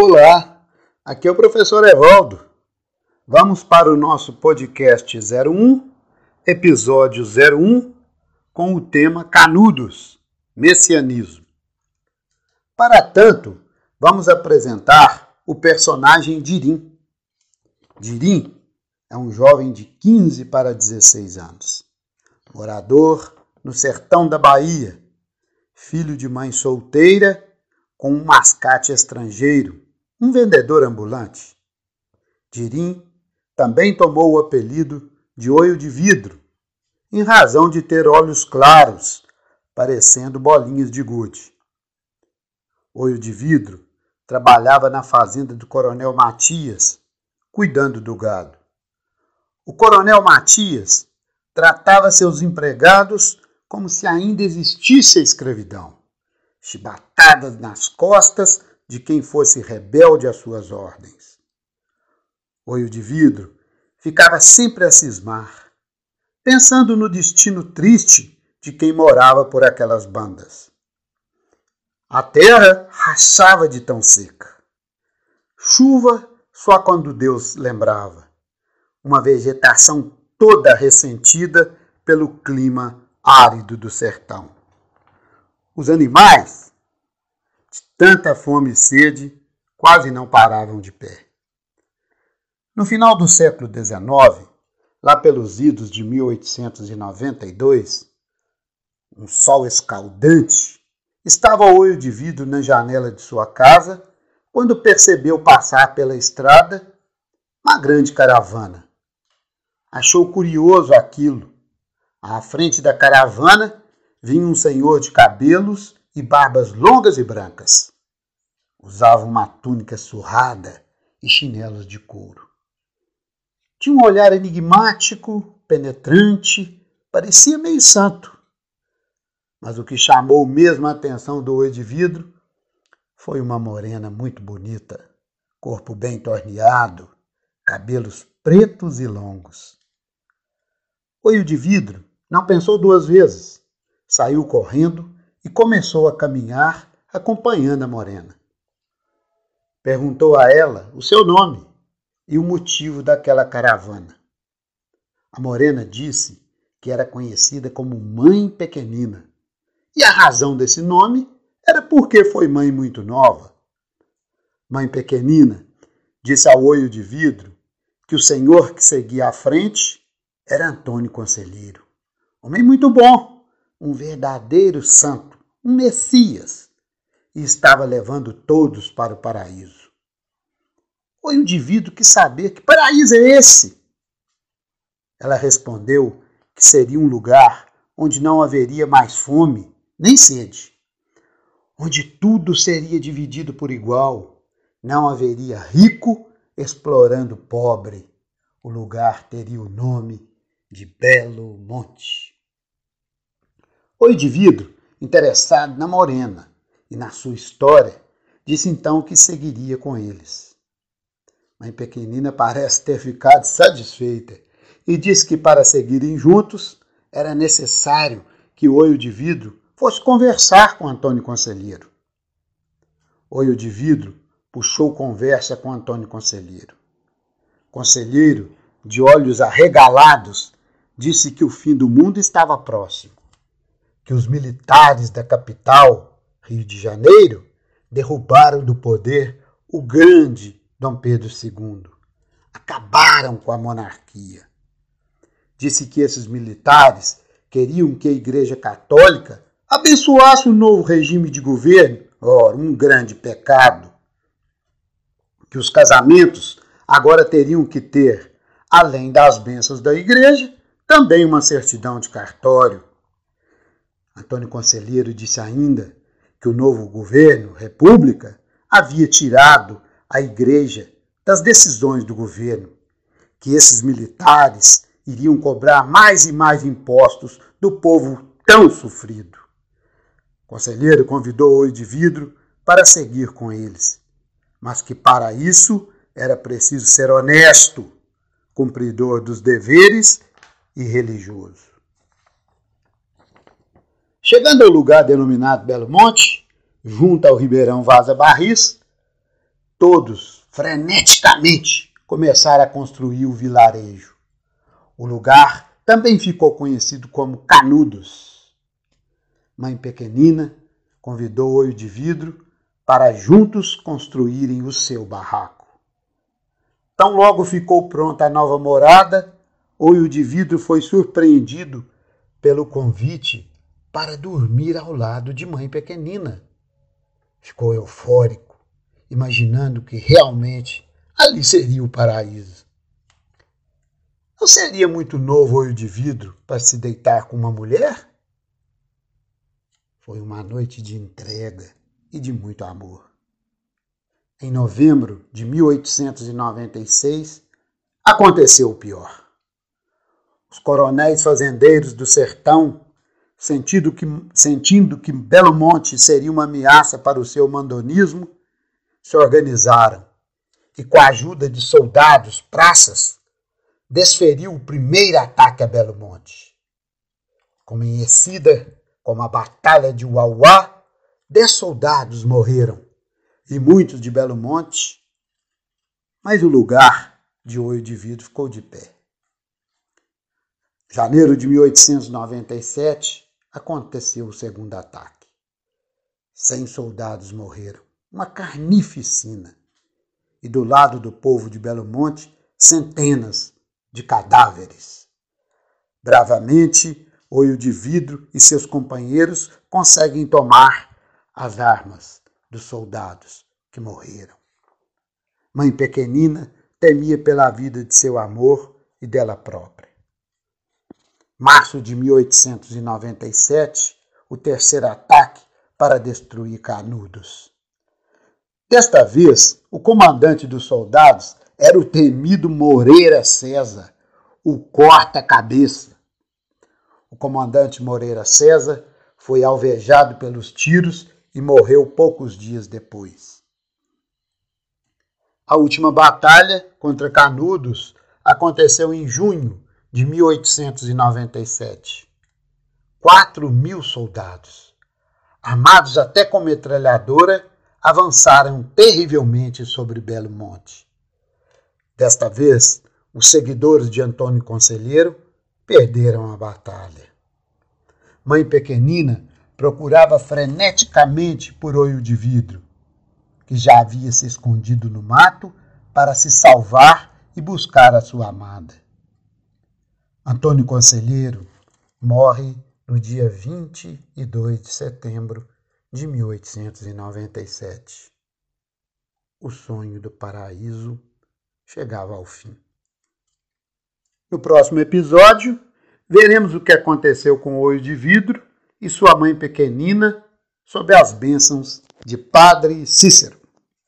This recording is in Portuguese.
Olá, aqui é o professor Evaldo. Vamos para o nosso podcast 01, episódio 01, com o tema Canudos, Messianismo. Para tanto, vamos apresentar o personagem Dirim. Dirim é um jovem de 15 para 16 anos, morador no sertão da Bahia, filho de mãe solteira com um mascate estrangeiro, um vendedor ambulante. Dirim também tomou o apelido de olho de vidro, em razão de ter olhos claros, parecendo bolinhas de gude. Olho de vidro trabalhava na fazenda do coronel Matias, cuidando do gado. O coronel Matias tratava seus empregados como se ainda existisse a escravidão chibatadas nas costas de quem fosse rebelde às suas ordens. Olho de vidro ficava sempre a cismar, pensando no destino triste de quem morava por aquelas bandas. A terra rachava de tão seca. Chuva só quando Deus lembrava. Uma vegetação toda ressentida pelo clima árido do sertão. Os animais, de tanta fome e sede, quase não paravam de pé. No final do século XIX, lá pelos idos de 1892, um sol escaldante, estava o olho de vidro na janela de sua casa quando percebeu passar pela estrada uma grande caravana. Achou curioso aquilo. À frente da caravana vinha um senhor de cabelos e barbas longas e brancas. Usava uma túnica surrada e chinelos de couro. Tinha um olhar enigmático, penetrante, parecia meio santo. Mas o que chamou mesmo a atenção do olho de vidro foi uma morena muito bonita, corpo bem torneado, cabelos pretos e longos. Olho de vidro não pensou duas vezes Saiu correndo e começou a caminhar acompanhando a morena. Perguntou a ela o seu nome e o motivo daquela caravana. A morena disse que era conhecida como Mãe Pequenina, e a razão desse nome era porque foi mãe muito nova. Mãe Pequenina disse ao olho de vidro que o senhor que seguia à frente era Antônio Conselheiro. Homem muito bom, um verdadeiro santo, um Messias, e estava levando todos para o paraíso. O indivíduo que saber que paraíso é esse? Ela respondeu que seria um lugar onde não haveria mais fome nem sede, onde tudo seria dividido por igual, não haveria rico explorando pobre. O lugar teria o nome de Belo Monte. O indivíduo, interessado na morena e na sua história, disse então que seguiria com eles. Mãe Pequenina parece ter ficado satisfeita e disse que para seguirem juntos era necessário que o olho de vidro fosse conversar com Antônio Conselheiro. Olho de vidro puxou conversa com Antônio Conselheiro. Conselheiro, de olhos arregalados, disse que o fim do mundo estava próximo que os militares da capital, Rio de Janeiro, derrubaram do poder o grande Dom Pedro II. Acabaram com a monarquia. Disse que esses militares queriam que a Igreja Católica abençoasse o novo regime de governo, ora, um grande pecado. Que os casamentos agora teriam que ter, além das bênçãos da Igreja, também uma certidão de cartório Antônio Conselheiro disse ainda que o novo governo, República, havia tirado a Igreja das decisões do governo, que esses militares iriam cobrar mais e mais impostos do povo tão sofrido. O conselheiro convidou o Vidro para seguir com eles, mas que para isso era preciso ser honesto, cumpridor dos deveres e religioso. Chegando ao lugar denominado Belo Monte, junto ao Ribeirão Vaza Barris, todos, freneticamente, começaram a construir o vilarejo. O lugar também ficou conhecido como Canudos. Mãe Pequenina convidou Olho de Vidro para juntos construírem o seu barraco. Tão logo ficou pronta a nova morada, Olho de Vidro foi surpreendido pelo convite para dormir ao lado de Mãe Pequenina. Ficou eufórico, imaginando que realmente ali seria o paraíso. Não seria muito novo olho de vidro para se deitar com uma mulher? Foi uma noite de entrega e de muito amor. Em novembro de 1896, aconteceu o pior. Os coronéis fazendeiros do sertão, sentindo que, sentindo que Belo Monte seria uma ameaça para o seu mandonismo, se organizaram e, com a ajuda de soldados, praças, desferiu o primeiro ataque a Belo Monte. Conhecida como a Batalha de Uauá, dez soldados morreram e muitos de Belo Monte, mas o lugar de Oio de Vidro ficou de pé. Janeiro de 1897 aconteceu o segundo ataque. Cem soldados morreram, uma carnificina. E do lado do povo de Belo Monte, centenas de cadáveres. Bravamente, Olho de Vidro e seus companheiros conseguem tomar as armas dos soldados que morreram. Mãe pequenina temia pela vida de seu amor e dela própria. Março de 1897, o terceiro ataque para destruir Canudos. Desta vez, o comandante dos soldados era o temido Moreira César, o corta-cabeça. O comandante Moreira César foi alvejado pelos tiros e morreu poucos dias depois. A última batalha contra Canudos aconteceu em junho de 1897. Quatro mil soldados, armados até com metralhadora, avançaram terrivelmente sobre Belo Monte. Desta vez, os seguidores de Antônio Conselheiro perderam a batalha. Mãe Pequenina procurava freneticamente por olho de vidro, que já havia se escondido no mato para se salvar e buscar a sua amada. Antônio Conselheiro morre no dia 22 de setembro de 1897. O sonho do paraíso chegava ao fim. No próximo episódio, veremos o que aconteceu com o olho de vidro e sua mãe pequenina sob as bênçãos de Padre Cícero.